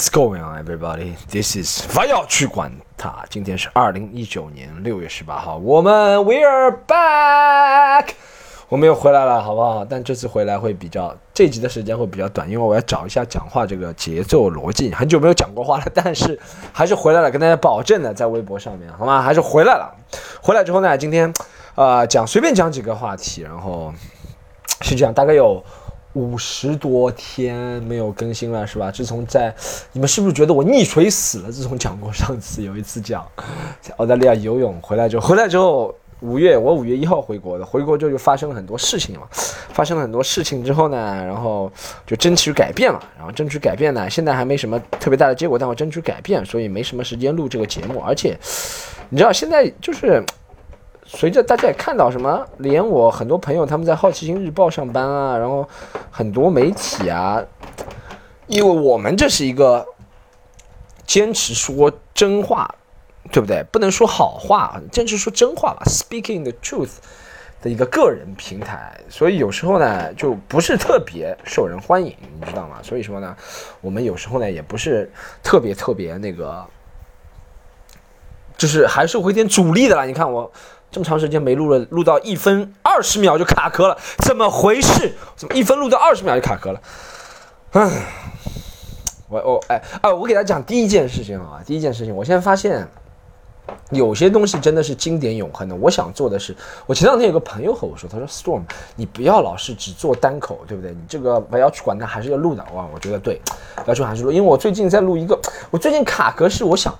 What's going on, everybody? This is 不要去管它。今天是二零一九年六月十八号，我们 We are back，我们又回来了，好不好？但这次回来会比较，这集的时间会比较短，因为我要找一下讲话这个节奏逻辑。很久没有讲过话了，但是还是回来了，跟大家保证的，在微博上面，好吗？还是回来了。回来之后呢，今天呃讲随便讲几个话题，然后是这样，大概有。五十多天没有更新了，是吧？自从在，你们是不是觉得我溺水死了？自从讲过上次有一次讲在澳大利亚游泳回来之后，回来之后五月我五月一号回国的，回国之后就发生了很多事情嘛。发生了很多事情之后呢，然后就争取改变了。然后争取改变呢，现在还没什么特别大的结果，但我争取改变，所以没什么时间录这个节目。而且你知道现在就是。随着大家也看到什么，连我很多朋友他们在《好奇心日报》上班啊，然后很多媒体啊，因为我们这是一个坚持说真话，对不对？不能说好话，坚持说真话吧，speaking the truth 的一个个人平台，所以有时候呢就不是特别受人欢迎，你知道吗？所以说呢，我们有时候呢也不是特别特别那个，就是还是会点阻力的啦。你看我。这么长时间没录了，录到一分二十秒就卡壳了，怎么回事？怎么一分录到二十秒就卡壳了？唉，我我哎哎，我给大家讲第一件事情啊，第一件事情，我现在发现有些东西真的是经典永恒的。我想做的是，我前两天有个朋友和我说，他说 Storm，你不要老是只做单口，对不对？你这个不要去管它，还是要录的。哇，我觉得对，要求还是录，因为我最近在录一个，我最近卡壳是我想。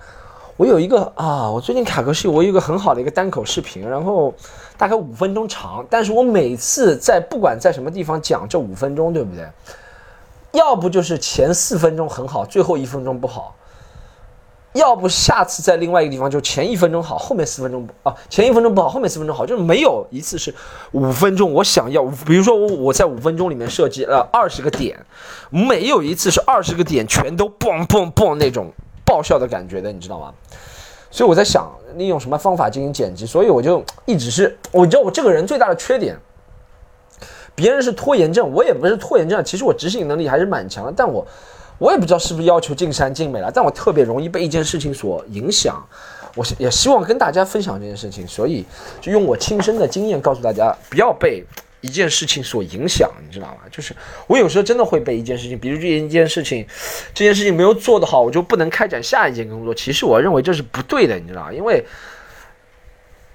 我有一个啊，我最近卡壳是，我有一个很好的一个单口视频，然后大概五分钟长，但是我每次在不管在什么地方讲这五分钟，对不对？要不就是前四分钟很好，最后一分钟不好；要不下次在另外一个地方就前一分钟好，后面四分钟不啊，前一分钟不好，后面四分钟好，就是没有一次是五分钟。我想要，比如说我我在五分钟里面设计了二十个点，没有一次是二十个点全都嘣嘣嘣那种。爆笑的感觉的，你知道吗？所以我在想利用什么方法进行剪辑，所以我就一直是，我知道我这个人最大的缺点，别人是拖延症，我也不是拖延症，其实我执行能力还是蛮强的，但我我也不知道是不是要求尽善尽美了，但我特别容易被一件事情所影响，我也希望跟大家分享这件事情，所以就用我亲身的经验告诉大家，不要被。一件事情所影响，你知道吗？就是我有时候真的会被一件事情，比如这一件事情，这件事情没有做得好，我就不能开展下一件工作。其实我认为这是不对的，你知道？因为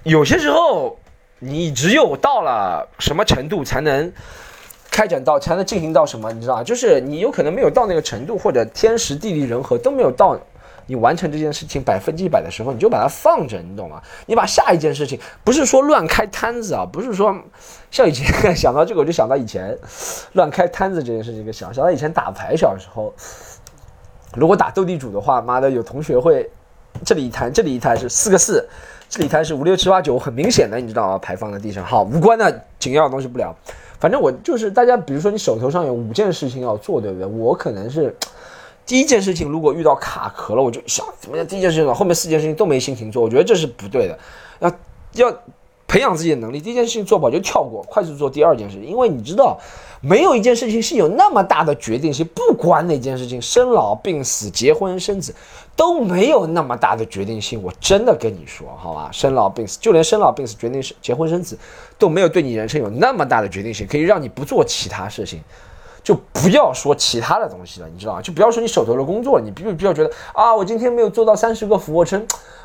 有些时候你只有到了什么程度才能开展到，才能进行到什么，你知道？就是你有可能没有到那个程度，或者天时地利人和都没有到。你完成这件事情百分之一百的时候，你就把它放着，你懂吗？你把下一件事情，不是说乱开摊子啊，不是说像以前 想到这个我就想到以前乱开摊子这件事情，想想到以前打牌小时候，如果打斗地主的话，妈的有同学会这里一摊，这里一摊是四个四，这里一摊是五六七八九，很明显的，你知道吗？牌放在地上，好，无关的紧要的东西不聊，反正我就是大家，比如说你手头上有五件事情要做，对不对？我可能是。第一件事情，如果遇到卡壳了，我就想怎么样？第一件事情，后面四件事情都没心情做，我觉得这是不对的。要要培养自己的能力，第一件事情做不好就跳过，快速做第二件事情。因为你知道，没有一件事情是有那么大的决定性，不管哪件事情，生老病死、结婚生子都没有那么大的决定性。我真的跟你说，好吧，生老病死，就连生老病死决定是结婚生子都没有对你人生有那么大的决定性，可以让你不做其他事情。就不要说其他的东西了，你知道吗？就不要说你手头的工作，你必须不要觉得啊，我今天没有做到三十个俯卧撑，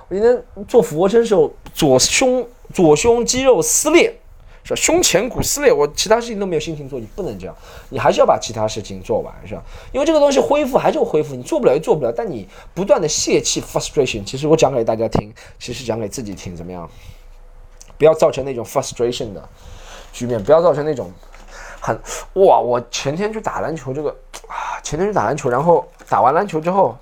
我今天做俯卧撑时候左胸左胸肌肉撕裂，是吧？胸前骨撕裂，我其他事情都没有心情做，你不能这样，你还是要把其他事情做完，是吧？因为这个东西恢复还是恢复，你做不了就做不了，但你不断的泄气 frustration，其实我讲给大家听，其实讲给自己听，怎么样？不要造成那种 frustration 的局面，不要造成那种。很哇！我前天去打篮球，这个啊，前天去打篮球，然后打完篮球之后，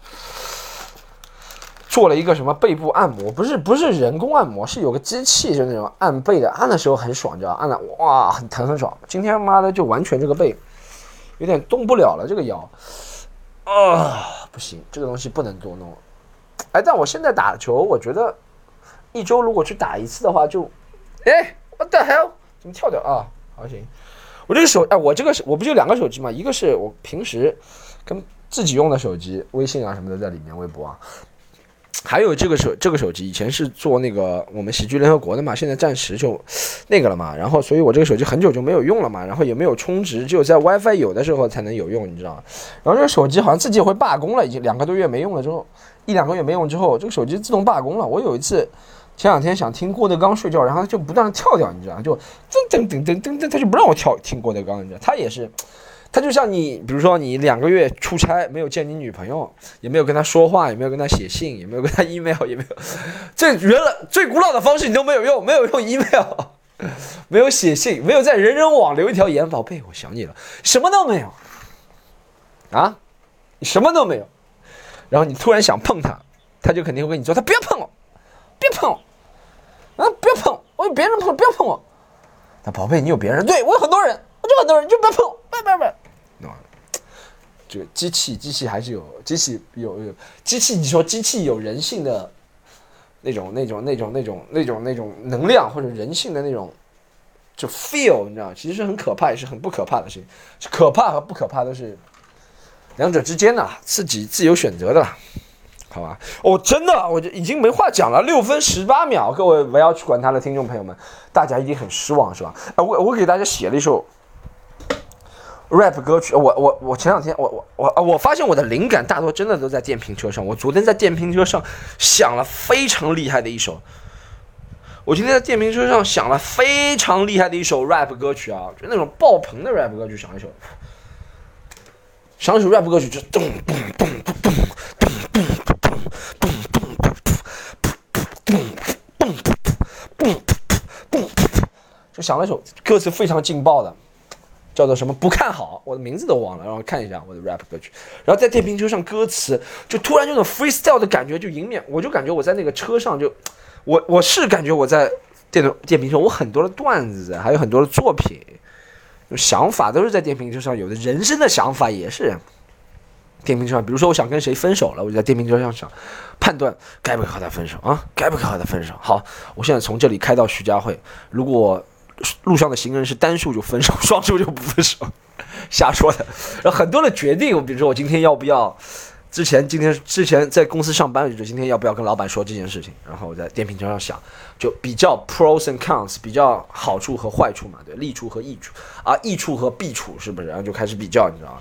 做了一个什么背部按摩，不是不是人工按摩，是有个机器，就那种按背的，按的时候很爽，知道按了哇，很疼很爽。今天妈的就完全这个背有点动不了了，这个腰啊不行，这个东西不能多弄。哎，但我现在打球，我觉得一周如果去打一次的话，就哎，what the hell？怎么跳掉啊？好行。我这个手，哎，我这个是我不就两个手机嘛？一个是我平时跟自己用的手机，微信啊什么的在里面，微博啊。还有这个手这个手机以前是做那个我们喜剧联合国的嘛，现在暂时就那个了嘛。然后，所以我这个手机很久就没有用了嘛。然后也没有充值，只有在 WiFi 有的时候才能有用，你知道吗？然后这个手机好像自己会罢工了，已经两个多月没用了之后，一两个月没用之后，这个手机自动罢工了。我有一次前两天想听郭德纲睡觉，然后就不断的跳跳，你知道？就噔噔噔噔噔噔，他就不让我跳听郭德纲，你知道，他也是。他就像你，比如说你两个月出差没有见你女朋友，也没有跟她说话，也没有跟她写信，也没有跟她 email，也没有，这原来最古老的方式你都没有用，没有用 email，没有写信，没有在人人网留一条言，宝贝，我想你了，什么都没有，啊，你什么都没有，然后你突然想碰他，他就肯定会跟你说，他不要碰我，别碰我，啊，不要碰我，有别人碰，不要碰我，那宝贝，你有别人，对我有很多人。我就很多人就不要碰，不要不要不要，对吧？这个机器，机器还是有机器有有机器，你说机器有人性的那种那种那种那种那种那种能量或者人性的那种就 feel，你知道，其实是很可怕，也是很不可怕的事情。可怕和不可怕都是两者之间的，自己自由选择的，好吧？哦，真的，我就已经没话讲了，六分十八秒，各位不要去管他的听众朋友们，大家一定很失望是吧？哎，我我给大家写了一首。rap 歌曲，我我我前两天我我我我发现我的灵感大多真的都在电瓶车上。我昨天在电瓶车上想了非常厉害的一首，我今天在电瓶车上想了非常厉害的一首 rap 歌曲啊，就那种爆棚的 rap 歌曲，想一首，想一首 rap 歌曲就咚咚咚咚咚咚咚咚咚咚咚就想了一首歌词非常劲爆的。叫做什么？不看好，我的名字都忘了。然后看一下我的 rap 歌曲，然后在电瓶车上，歌词就突然这种 freestyle 的感觉就迎面，我就感觉我在那个车上就，我我是感觉我在电动电瓶车，我很多的段子，还有很多的作品，想法都是在电瓶车上有的，人生的想法也是电瓶车上。比如说我想跟谁分手了，我就在电瓶车上想判断该不该和他分手啊，该不该和他分手。好，我现在从这里开到徐家汇，如果。路上的行人是单数就分手，双数就不分手，瞎说的。然后很多的决定，比如说我今天要不要，之前今天之前在公司上班，就今天要不要跟老板说这件事情。然后我在电瓶车上想，就比较 pros and cons，比较好处和坏处嘛，对，利处和益处啊，益处和弊处是不是？然后就开始比较，你知道吗？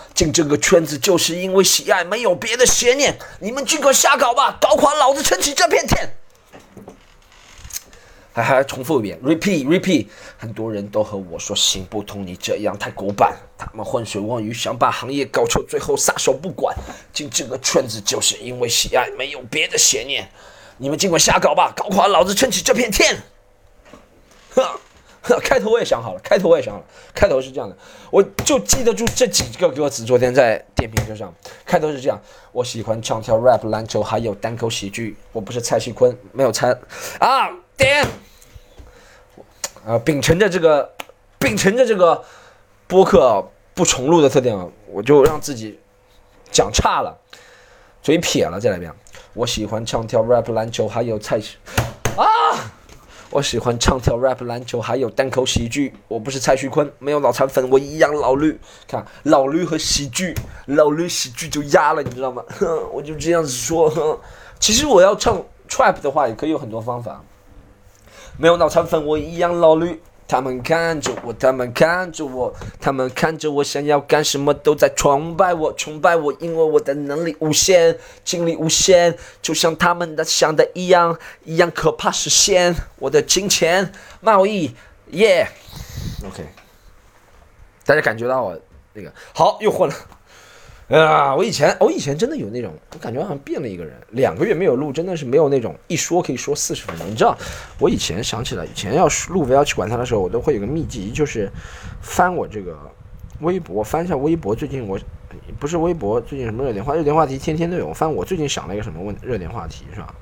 进这个圈子就是因为喜爱，没有别的邪念，你们尽管瞎搞吧，搞垮老子撑起这片天。还还重复一遍，repeat repeat，很多人都和我说行不通，你这样太古板。他们浑水摸鱼，想把行业搞臭，最后撒手不管。进这个圈子就是因为喜爱，没有别的邪念。你们尽管瞎搞吧，搞垮老子撑起这片天。哼，开头我也想好了，开头我也想好了，开头是这样的，我就记得住这几个歌词。昨天在电瓶车上，开头是这样：我喜欢唱跳 rap 篮球，还有单口喜剧。我不是蔡徐坤，没有猜啊。点，啊，秉承着这个，秉承着这个播客不重录的特点，我就让自己讲差了，嘴撇了，再来一遍。我喜欢唱跳 rap 篮球，还有蔡徐啊！我喜欢唱跳 rap 篮球，还有单口喜剧。我不是蔡徐坤，没有脑残粉，我一样老绿。看老绿和喜剧，老绿喜剧就压了，你知道吗？我就这样子说。其实我要唱 trap 的话，也可以有很多方法。没有脑残粉，我一样老绿。他们看着我，他们看着我，他们看着我，想要干什么都在崇拜我，崇拜我，因为我的能力无限，精力无限，就像他们的想的一样，一样可怕实现我的金钱贸易，耶。OK，大家感觉到我那个好又混了。啊，我以前，我以前真的有那种，我感觉好像变了一个人。两个月没有录，真的是没有那种一说可以说四十分钟。你知道，我以前想起来，以前要录不要去管他的时候，我都会有个秘籍，就是翻我这个微博，翻一下微博。最近我不是微博，最近什么热点话？热点话题天天都有。我翻我最近想了一个什么问热点话题是吧？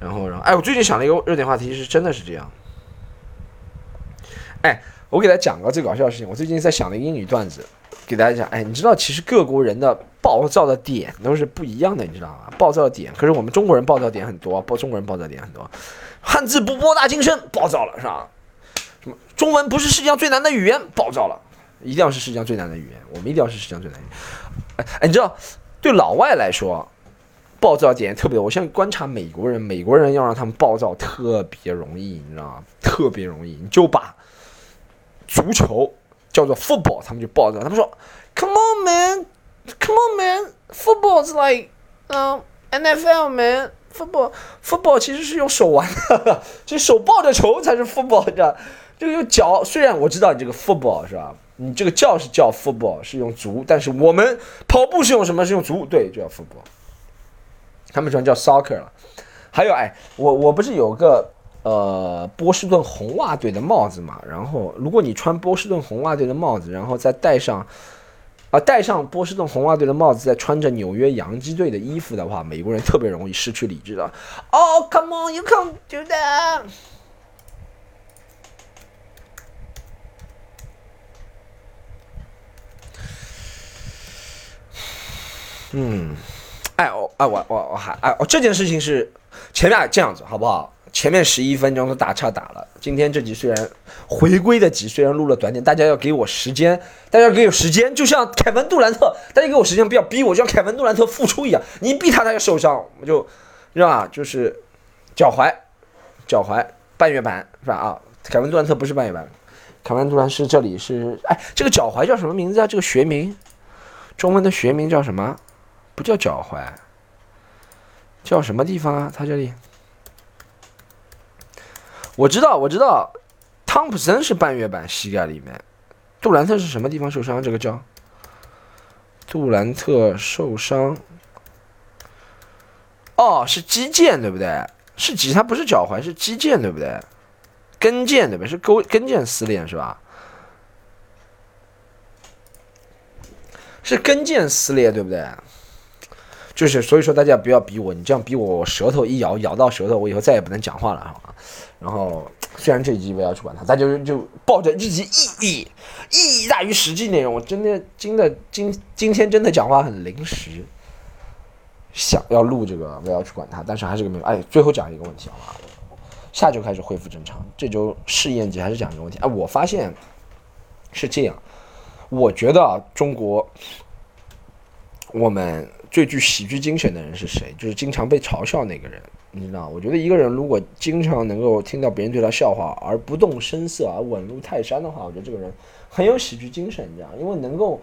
然后，然后，哎，我最近想了一个热点话题，是真的是这样。哎，我给大家讲个最搞笑的事情。我最近在想的英语段子，给大家讲。哎，你知道其实各国人的暴躁的点都是不一样的，你知道吗？暴躁的点，可是我们中国人暴躁点很多，暴，中国人暴躁点很多。汉字不博大精深，暴躁了是吧？什么？中文不是世界上最难的语言，暴躁了。一定要是世界上最难的语言，我们一定要是世界上最难。哎哎，你知道，对老外来说，暴躁点特别。我现在观察美国人，美国人要让他们暴躁特别容易，你知道吗？特别容易，你就把。足球叫做 football，他们就抱着，他们说，Come on man，Come on man，football is like，嗯，NFL man，football，football 其实是用手玩的，其实手抱着球才是 football，你知道？这个用脚，虽然我知道你这个 football 是吧？你这个叫是叫 football，是用足，但是我们跑步是用什么？是用足，对，就叫 football。他们喜欢叫 soccer 了。还有，哎，我我不是有个。呃，波士顿红袜队的帽子嘛，然后如果你穿波士顿红袜队的帽子，然后再戴上，啊，戴上波士顿红袜队的帽子，再穿着纽约洋基队的衣服的话，美国人特别容易失去理智的。Oh, come on, you can't do that. 嗯，哎，我，哎，我，我，我还，哎，哦，这件事情是前面这样子，好不好？前面十一分钟都打岔打了，今天这集虽然回归的集，虽然录了短点，大家要给我时间，大家给我时间，就像凯文杜兰特，大家给我时间，不要逼我，就像凯文杜兰特复出一样，你逼他他就受伤，我就，是吧？就是脚踝，脚踝半月板是吧？啊，凯文杜兰特不是半月板，凯文杜兰是这里是，哎，这个脚踝叫什么名字啊？这个学名，中文的学名叫什么？不叫脚踝，叫什么地方啊？他这里。我知道，我知道，汤普森是半月板膝盖里面，杜兰特是什么地方受伤？这个叫杜兰特受伤，哦，是肌腱对不对？是肌，他不是脚踝，是肌腱对不对？跟腱对不对？是勾跟腱撕裂是吧？是跟腱撕裂对不对？就是所以说大家不要逼我，你这样逼我，我舌头一咬，咬到舌头，我以后再也不能讲话了，好吗？然后，虽然这一集我要去管他，但就就抱着这集意义，意义大于实际内容。我真的真的今今天真的讲话很临时，想要录这个，我要去管他，但是还是个没有。哎，最后讲一个问题好吗？下周开始恢复正常，这周试验集还是讲一个问题。哎，我发现是这样，我觉得中国我们最具喜剧精神的人是谁？就是经常被嘲笑那个人。你知道，我觉得一个人如果经常能够听到别人对他笑话而不动声色而稳如泰山的话，我觉得这个人很有喜剧精神，你知道，因为能够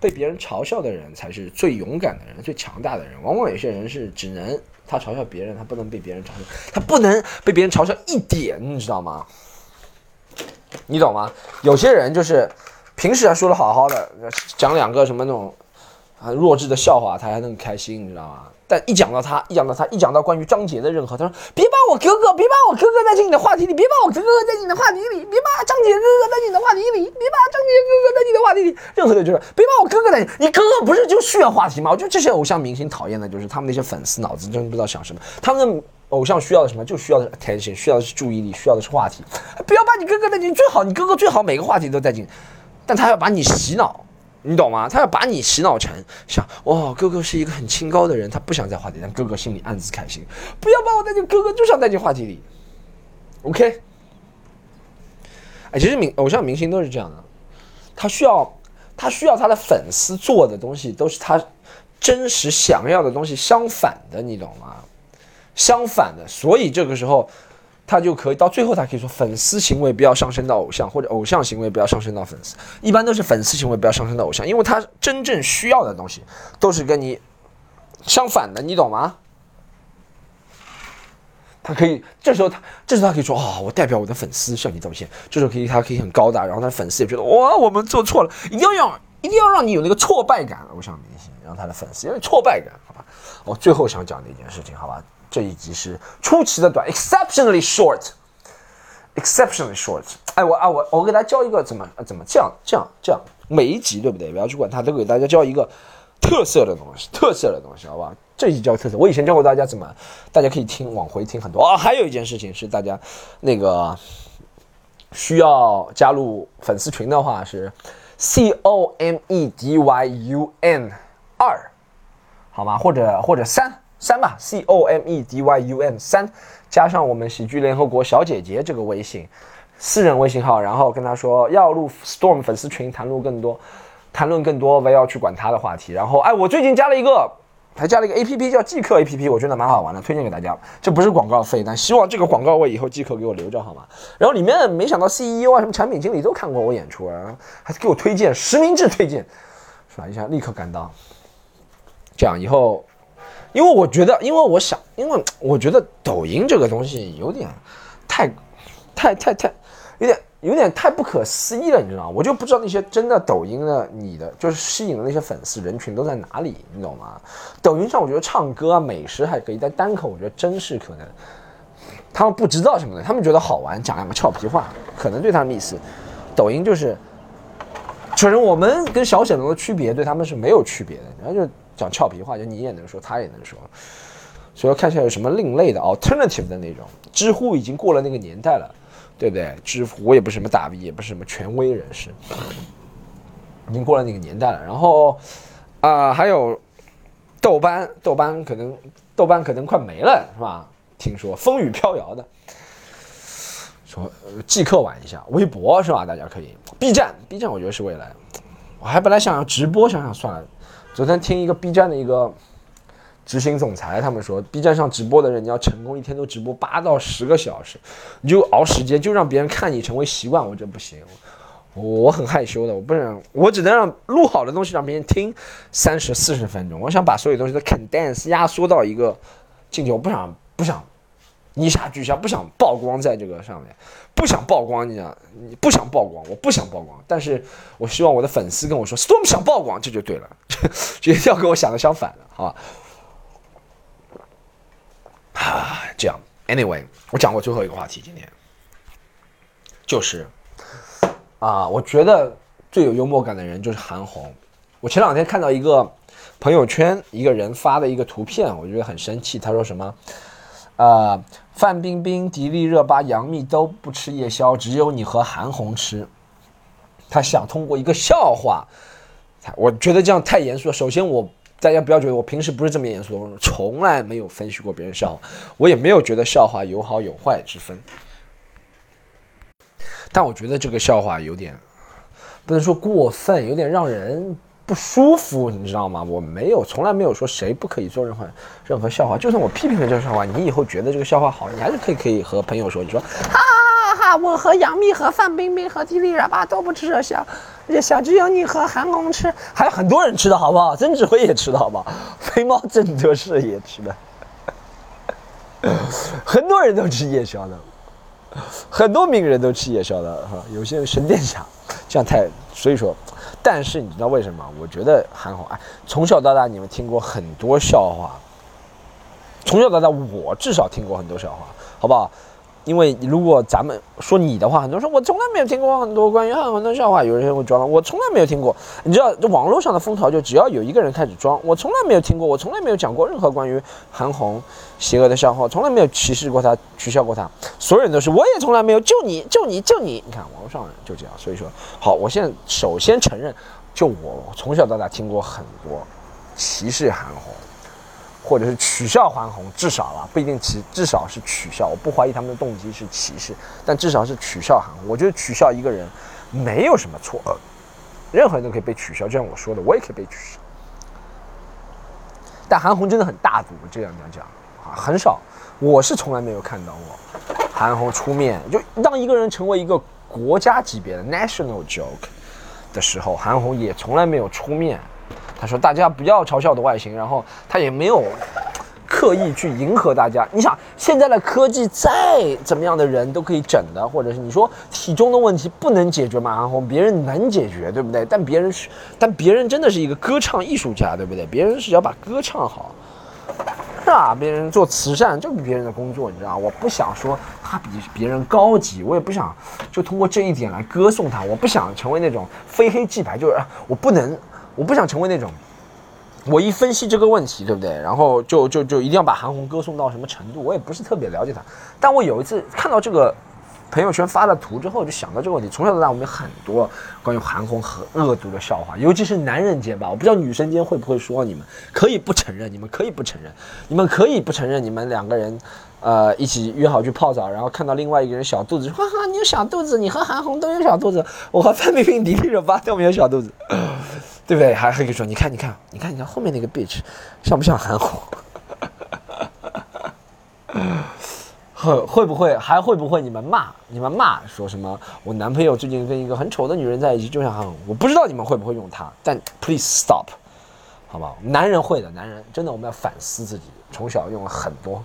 被别人嘲笑的人才是最勇敢的人、最强大的人。往往有些人是只能他嘲笑别人，他不能被别人嘲笑，他不能被别人嘲笑一点，你知道吗？你懂吗？有些人就是平时还说的好好的，讲两个什么那种啊弱智的笑话，他还能开心，你知道吗？但一讲到他，一讲到他，一讲到关于张杰的任何，他说别把我哥哥，别把我哥哥带进你的话题里，别把我哥哥带进你的话题里，别把张杰哥哥带进你的话题里，别把张杰哥哥带进你的话题里，任何的就是别把我哥哥带进，你哥哥不是就需要话题吗？我觉得这些偶像明星讨厌的就是他们那些粉丝脑子真不知道想什么，他们的偶像需要的什么，就需要的 attention，需要的是注意力，需要的是话题，不要把你哥哥带进，最好你哥哥最好每个话题都带进，但他要把你洗脑。你懂吗？他要把你洗脑成想哇，哥哥是一个很清高的人，他不想在话题，但哥哥心里暗自开心。不要把我带进哥哥就想带进话题里，OK？哎，其实明偶像明星都是这样的，他需要他需要他的粉丝做的东西都是他真实想要的东西相反的，你懂吗？相反的，所以这个时候。他就可以到最后，他可以说粉丝行为不要上升到偶像，或者偶像行为不要上升到粉丝。一般都是粉丝行为不要上升到偶像，因为他真正需要的东西都是跟你相反的，你懂吗？他可以这时候他这时候他可以说啊，我代表我的粉丝向你道歉。这时候可以他可以很高大，然后他粉丝也觉得哇，我们做错了，一定要一定要让你有那个挫败感，偶像明星让他的粉丝有挫败感，好吧？我最后想讲的一件事情，好吧？这一集是出奇的短，exceptionally short，exceptionally short。哎，我啊，我我给大家教一个怎么怎么这样这样这样每一集对不对？不要去管它，都给大家教一个特色的东西，特色的东西，好吧？这一集教特色。我以前教过大家怎么，大家可以听往回听很多啊。还有一件事情是大家那个需要加入粉丝群的话是 C O M E D Y U N 二，好吗？或者或者三三吧，C O M E D Y U N 三，加上我们喜剧联合国小姐姐这个微信。私人微信号，然后跟他说要入 Storm 粉丝群，谈论更多，谈论更多围绕去管他的话题。然后，哎，我最近加了一个，还加了一个 A P P 叫即刻 A P P，我觉得蛮好玩的，推荐给大家。这不是广告费，但希望这个广告位以后即刻给我留着好吗？然后里面没想到 C E O 啊，什么产品经理都看过我演出啊，还给我推荐实名制推荐，刷一下立刻赶到。这样以后，因为我觉得，因为我想，因为我觉得抖音这个东西有点太，太太太。有点有点太不可思议了，你知道吗？我就不知道那些真的抖音的你的就是吸引的那些粉丝人群都在哪里，你懂吗？抖音上我觉得唱歌啊、美食还可以，但单口我觉得真是可能他们不知道什么的，他们觉得好玩，讲两个俏皮话，可能对他们意思。抖音就是承认我们跟小沈龙的区别，对他们是没有区别的，然后就讲俏皮话，就你也能说，他也能说，所以看起来有什么另类的 alternative 的那种。知乎已经过了那个年代了。对不对？知乎我也不是什么大 V，也不是什么权威人士，已经过了那个年代了。然后啊，还有豆瓣，豆瓣可能豆瓣可能快没了，是吧？听说风雨飘摇的，说即刻玩一下微博是吧？大家可以 B 站，B 站我觉得是未来。我还本来想要直播，想想算了。昨天听一个 B 站的一个。执行总裁他们说，B 站上直播的人，你要成功，一天都直播八到十个小时，你就熬时间，就让别人看你成为习惯。我这不行，我很害羞的，我不能，我只能让录好的东西让别人听三十四十分钟。我想把所有东西都 condense 压缩到一个境界，我不想不想一下俱下，不想曝光在这个上面，不想曝光，你讲你不想曝光，我不想曝光，但是我希望我的粉丝跟我说，Storm 想曝光，这就对了，一定要跟我想的相反的，好吧？啊，这样，Anyway，我讲过最后一个话题，今天就是啊，我觉得最有幽默感的人就是韩红。我前两天看到一个朋友圈一个人发的一个图片，我觉得很生气。他说什么？呃，范冰冰、迪丽热巴、杨幂都不吃夜宵，只有你和韩红吃。他想通过一个笑话，我觉得这样太严肃了。首先我。大家不要觉得我平时不是这么严肃，的，从来没有分析过别人笑话，我也没有觉得笑话有好有坏之分。但我觉得这个笑话有点，不能说过分，有点让人不舒服，你知道吗？我没有，从来没有说谁不可以做任何任何笑话，就算我批评了这个笑话，你以后觉得这个笑话好，你还是可以可以和朋友说，你说，哈哈哈，我和杨幂和范冰冰和迪丽热巴都不吃这笑。小只有你和韩红吃，还有很多人吃的好不好？曾志辉也吃的好不好？肥猫郑德士也吃的，很多人都吃夜宵的，很多名人都吃夜宵的哈。有些人神殿下，这样太……所以说，但是你知道为什么？我觉得韩红哎，从小到大你们听过很多笑话，从小到大我至少听过很多笑话，好不好？因为如果咱们说你的话，很多人说我从来没有听过很多关于韩红的笑话，有人会装了，我从来没有听过。你知道，这网络上的风潮就只要有一个人开始装，我从来没有听过，我从来没有讲过任何关于韩红邪恶的笑话，从来没有歧视过他，取笑过他，所有人都是，我也从来没有，就你就你就你，你看网络上人就这样。所以说，好，我现在首先承认，就我从小到大听过很多歧视韩红。或者是取笑韩红，至少啊不一定歧，至少是取笑。我不怀疑他们的动机是歧视，但至少是取笑韩红。我觉得取笑一个人没有什么错，任何人都可以被取笑。就像我说的，我也可以被取笑。但韩红真的很大度，我这样讲讲啊，很少。我是从来没有看到过韩红出面。就当一个人成为一个国家级别的 national joke 的时候，韩红也从来没有出面。他说：“大家不要嘲笑的外形。”然后他也没有刻意去迎合大家。你想，现在的科技再怎么样的人都可以整的，或者是你说体重的问题不能解决吗？韩红别人能解决，对不对？但别人是，但别人真的是一个歌唱艺术家，对不对？别人是要把歌唱好。是吧？别人做慈善就是别人的工作，你知道我不想说他比别人高级，我也不想就通过这一点来歌颂他。我不想成为那种非黑即白，就是我不能，我不想成为那种。我一分析这个问题，对不对？然后就就就一定要把韩红歌颂到什么程度？我也不是特别了解他，但我有一次看到这个朋友圈发的图之后，就想到这个问题。从小到大，我们有很多关于韩红和恶毒的笑话，尤其是男人间吧。我不知道女生间会不会说，你们可以不承认，你们可以不承认，你们可以不承认，你们两个人，呃，一起约好去泡澡，然后看到另外一个人小肚子，哈哈，你有小肚子，你和韩红都有小肚子，我和范冰冰、迪丽热巴都没有小肚子。对不对？还可以说，你看，你看，你看，你看后面那个 bitch，像不像韩红？会会不会还会不会你们骂你们骂说什么？我男朋友最近跟一个很丑的女人在一起，就像韩红。我不知道你们会不会用它，但 please stop，好吧？男人会的，男人真的我们要反思自己。从小用了很多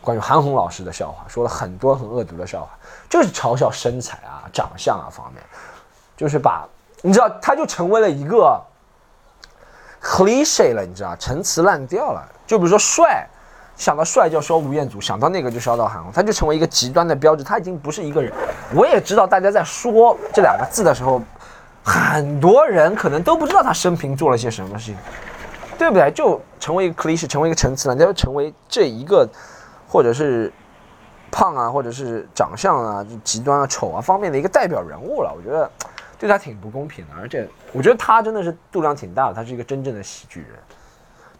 关于韩红老师的笑话，说了很多很恶毒的笑话，就是嘲笑身材啊、长相啊方面，就是把。你知道，他就成为了一个 cliche 了，你知道，陈词滥调了。就比如说帅，想到帅就要说吴彦祖，想到那个就烧到韩红，他就成为一个极端的标志。他已经不是一个人。我也知道，大家在说这两个字的时候，很多人可能都不知道他生平做了些什么事情，对不对？就成为一个 cliche，成为一个陈词滥调，成为这一个，或者是胖啊，或者是长相啊，就极端啊、丑啊方面的一个代表人物了。我觉得。对他挺不公平的，而且我觉得他真的是度量挺大的，他是一个真正的喜剧人，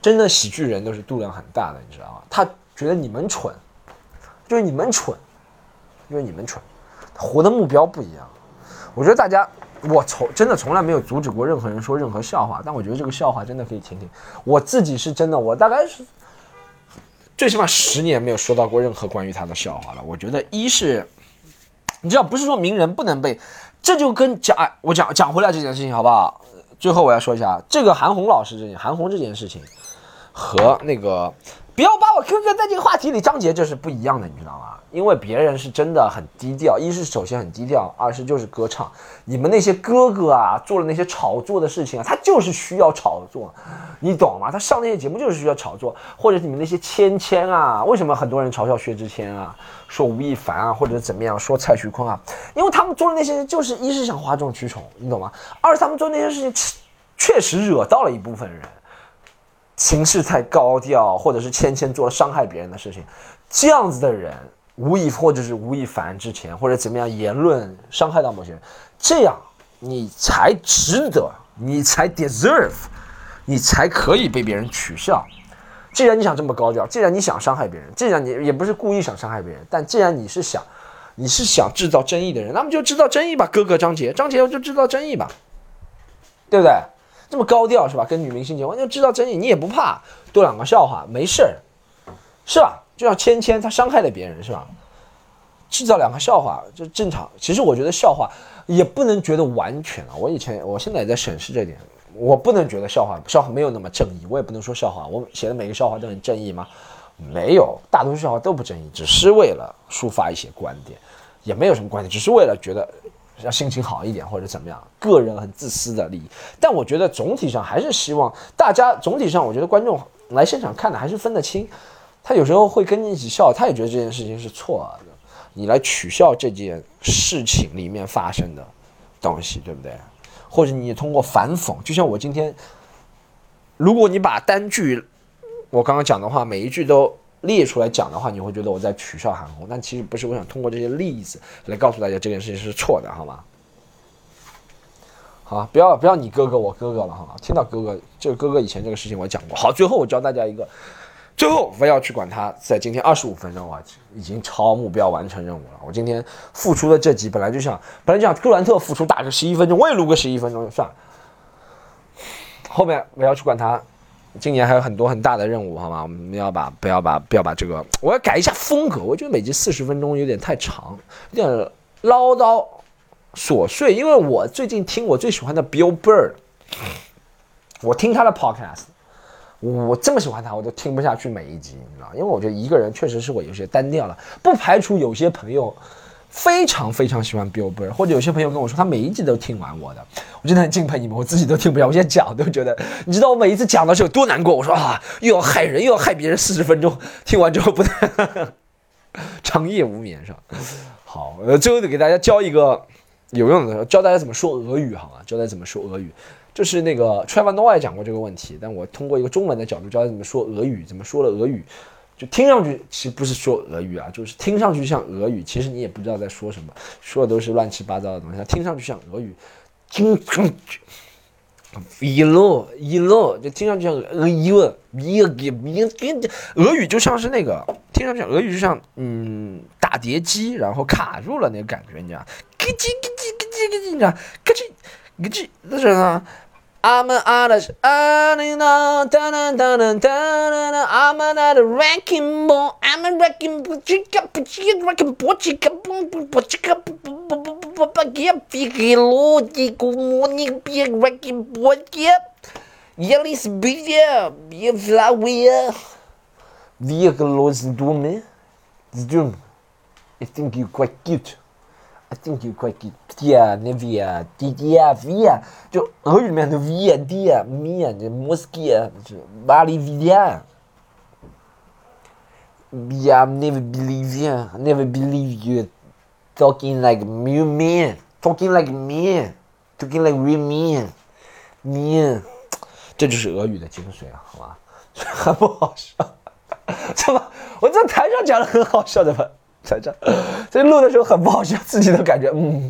真的喜剧人都是度量很大的，你知道吗？他觉得你们蠢，就是你们蠢，就是你们蠢，活的目标不一样。我觉得大家，我从真的从来没有阻止过任何人说任何笑话，但我觉得这个笑话真的可以听听。我自己是真的，我大概是最起码十年没有说到过任何关于他的笑话了。我觉得一是，你知道，不是说名人不能被。这就跟讲，我讲讲回来这件事情好不好？最后我要说一下这个韩红老师这件韩红这件事情，和那个不要把我哥哥在这个话题里，张杰这是不一样的，你知道吗？因为别人是真的很低调，一是首先很低调，二是就是歌唱。你们那些哥哥啊，做了那些炒作的事情啊，他就是需要炒作，你懂吗？他上那些节目就是需要炒作，或者你们那些芊芊啊，为什么很多人嘲笑薛之谦啊，说吴亦凡啊，或者怎么样，说蔡徐坤啊？因为他们做的那些，就是一是想哗众取宠，你懂吗？二是他们做那些事情，确实惹到了一部分人，情绪太高调，或者是芊芊做了伤害别人的事情，这样子的人。吴亦或者是吴亦凡之前或者怎么样言论伤害到某些人，这样你才值得，你才 deserve，你才可以被别人取笑。既然你想这么高调，既然你想伤害别人，既然你也不是故意想伤害别人，但既然你是想，你是想制造争议的人，那么就制造争议吧，哥哥张杰，张杰就制造争议吧，对不对？这么高调是吧？跟女明星结婚就制造争议，你也不怕多两个笑话，没事儿，是吧？就像芊芊，她伤害了别人，是吧？制造两个笑话就正常。其实我觉得笑话也不能觉得完全啊。我以前，我现在也在审视这点。我不能觉得笑话，笑话没有那么正义。我也不能说笑话，我写的每个笑话都很正义吗？没有，大多数笑话都不正义，只是为了抒发一些观点，也没有什么观点，只是为了觉得要心情好一点或者怎么样，个人很自私的利益。但我觉得总体上还是希望大家总体上，我觉得观众来现场看的还是分得清。他有时候会跟你一起笑，他也觉得这件事情是错的，你来取笑这件事情里面发生的东西，对不对？或者你通过反讽，就像我今天，如果你把单句我刚刚讲的话每一句都列出来讲的话，你会觉得我在取笑韩红，但其实不是，我想通过这些例子来告诉大家这件事情是错的，好吗？好，不要不要你哥哥我哥哥了，哈，听到哥哥这个哥哥以前这个事情我讲过，好，最后我教大家一个。最后不要去管他，在今天二十五分钟啊，已经超目标完成任务了。我今天付出的这集本来就想，本来就想杜兰特付出打个十一分钟，我也录个十一分钟就算了。后面不要去管他，今年还有很多很大的任务，好吗？我们要把不要把不要把这个，我要改一下风格。我觉得每集四十分钟有点太长，有点唠叨琐碎。因为我最近听我最喜欢的 Bill Burr，我听他的 podcast。我这么喜欢他，我都听不下去每一集，你知道因为我觉得一个人确实是我有些单调了。不排除有些朋友非常非常喜欢 Bill Burr，或者有些朋友跟我说他每一集都听完我的，我真的很敬佩你们，我自己都听不了，我现在讲都觉得，你知道我每一次讲的时候有多难过？我说啊，又要害人，又要害别人，四十分钟听完之后不能长夜无眠是吧？好，呃，最后得给大家教一个有用的，教大家怎么说俄语好吗？教大家怎么说俄语，就是那个 Trevor Noah 讲过这个问题，但我通过一个中文的角度教大家怎么说俄语，怎么说了俄语。就听上去其实不是说俄语啊，就是听上去像俄语，其实你也不知道在说什么，说的都是乱七八糟的东西。听上去像俄语，听上去一路一路就听上去像俄语，俄语俄语就像是那个听上去俄语就像嗯打碟机，然后卡住了那个感觉，你知道？咯叽咯叽咯叽咯叽，你知道？咯叽咯叽，那是啥 I'm an artist, I'm not a wrecking ball, I'm a wrecking ball, chica, chica, wrecking ball, chica, chica, yep, yep, yep, wrecking ball, yep, Jelis bitte, wir Flauer, wir los Dumme, Dumm. I think you're quite cute. I think you quite dia nevia dia via 就俄语里面的 via dia mia 这 moskia 是巴黎 via Yeah, never believe you. Never believe you talking like me, me, talking like me, talking like real me, me. 这就是俄语的精髓啊，好吧？很不好笑，怎么？我在台上讲的很好笑的吧？ 在这，所以录的时候很不好笑，自己都感觉嗯，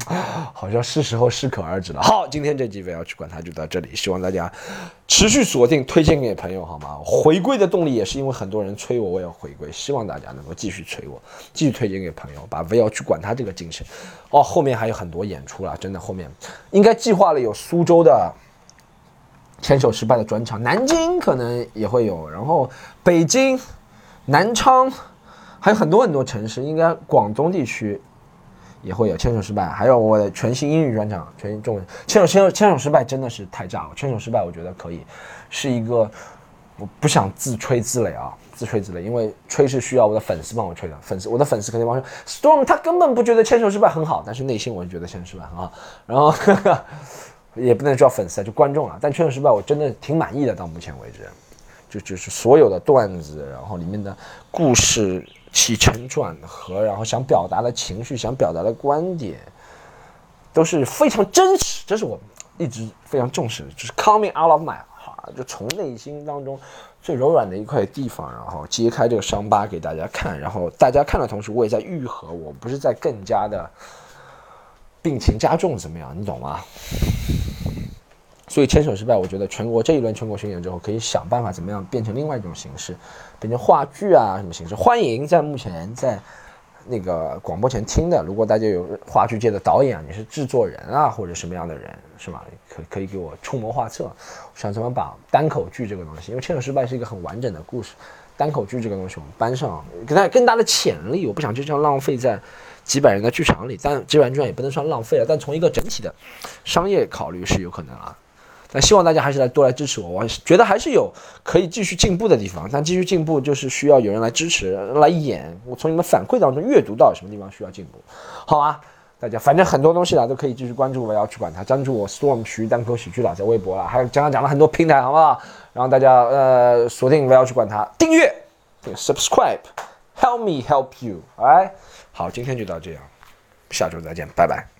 好像是时候适可而止了。好，今天这集我要去管它就到这里，希望大家持续锁定，推荐给朋友好吗？回归的动力也是因为很多人催我，我要回归，希望大家能够继续催我，继续推荐给朋友，把不要去管它这个精神。哦，后面还有很多演出了，真的，后面应该计划了有苏州的牵手失败的专场，南京可能也会有，然后北京、南昌。还有很多很多城市，应该广东地区也会有牵手失败，还有我的全新英语专场，全新中文。牵手牵手牵手失败真的是太炸了！牵手失败我觉得可以是一个，我不想自吹自擂啊，自吹自擂，因为吹是需要我的粉丝帮我吹的，粉丝我的粉丝肯定帮我说，Storm 他根本不觉得牵手失败很好，但是内心我就觉得牵手失败很好，然后 也不能叫粉丝啊，就观众啊，但牵手失败我真的挺满意的，到目前为止，就就是所有的段子，然后里面的故事。起承转合，然后想表达的情绪，想表达的观点，都是非常真实。这是我一直非常重视的，就是 coming out of my heart，就从内心当中最柔软的一块地方，然后揭开这个伤疤给大家看。然后大家看的同时，我也在愈合，我不是在更加的病情加重怎么样？你懂吗？所以牵手失败，我觉得全国这一轮全国巡演之后，可以想办法怎么样变成另外一种形式，变成话剧啊什么形式。欢迎在目前在那个广播前听的，如果大家有话剧界的导演，你是制作人啊或者什么样的人是吧？可可以给我出谋划策，想怎么把单口剧这个东西，因为牵手失败是一个很完整的故事，单口剧这个东西我们搬上，给它更大的潜力，我不想就这样浪费在几百人的剧场里，但几百人剧场也不能算浪费了，但从一个整体的商业考虑是有可能啊。但希望大家还是来多来支持我，我觉得还是有可以继续进步的地方。但继续进步就是需要有人来支持、来演。我从你们反馈当中阅读到什么地方需要进步，好啊，大家反正很多东西啦都可以继续关注，我要去管它。关注我 Storm 徐单口喜剧啦，在微博啦，还有刚刚讲了很多平台，好不好？然后大家呃锁定我要去管它，订阅对，subscribe，help me help you，哎，好，今天就到这样，下周再见，拜拜。